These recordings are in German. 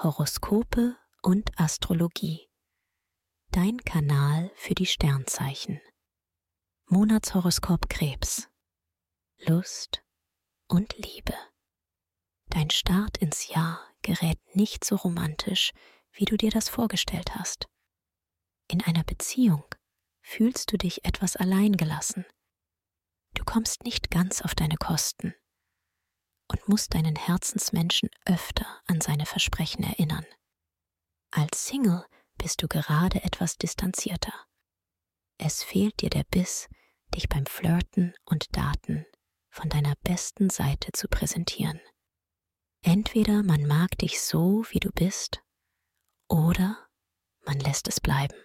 Horoskope und Astrologie. Dein Kanal für die Sternzeichen. Monatshoroskop Krebs. Lust und Liebe. Dein Start ins Jahr gerät nicht so romantisch, wie du dir das vorgestellt hast. In einer Beziehung fühlst du dich etwas alleingelassen. Du kommst nicht ganz auf deine Kosten und musst deinen Herzensmenschen öfter an seine Versprechen erinnern. Als Single bist du gerade etwas distanzierter. Es fehlt dir der Biss, dich beim Flirten und Daten von deiner besten Seite zu präsentieren. Entweder man mag dich so, wie du bist, oder man lässt es bleiben.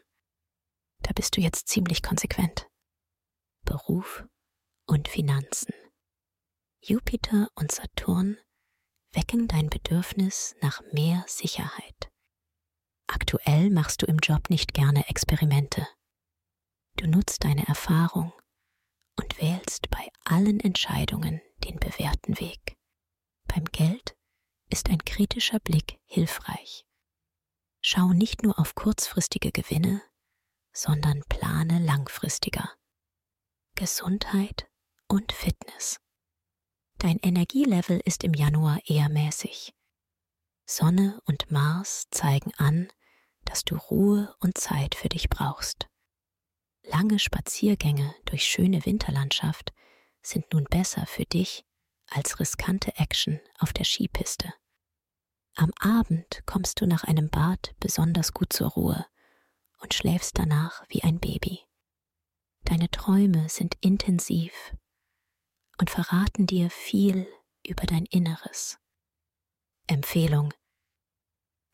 Da bist du jetzt ziemlich konsequent. Beruf und Finanzen. Jupiter und Saturn wecken dein Bedürfnis nach mehr Sicherheit. Aktuell machst du im Job nicht gerne Experimente. Du nutzt deine Erfahrung und wählst bei allen Entscheidungen den bewährten Weg. Beim Geld ist ein kritischer Blick hilfreich. Schau nicht nur auf kurzfristige Gewinne, sondern plane langfristiger. Gesundheit und Fitness. Dein Energielevel ist im Januar eher mäßig. Sonne und Mars zeigen an, dass du Ruhe und Zeit für dich brauchst. Lange Spaziergänge durch schöne Winterlandschaft sind nun besser für dich als riskante Action auf der Skipiste. Am Abend kommst du nach einem Bad besonders gut zur Ruhe und schläfst danach wie ein Baby. Deine Träume sind intensiv und verraten dir viel über dein Inneres. Empfehlung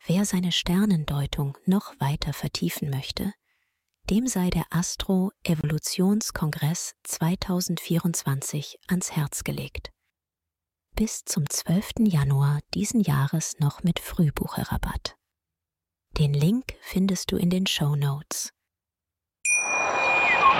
Wer seine Sternendeutung noch weiter vertiefen möchte, dem sei der Astro Evolutionskongress 2024 ans Herz gelegt. Bis zum 12. Januar diesen Jahres noch mit Frühbucherrabatt. Den Link findest du in den Show Notes.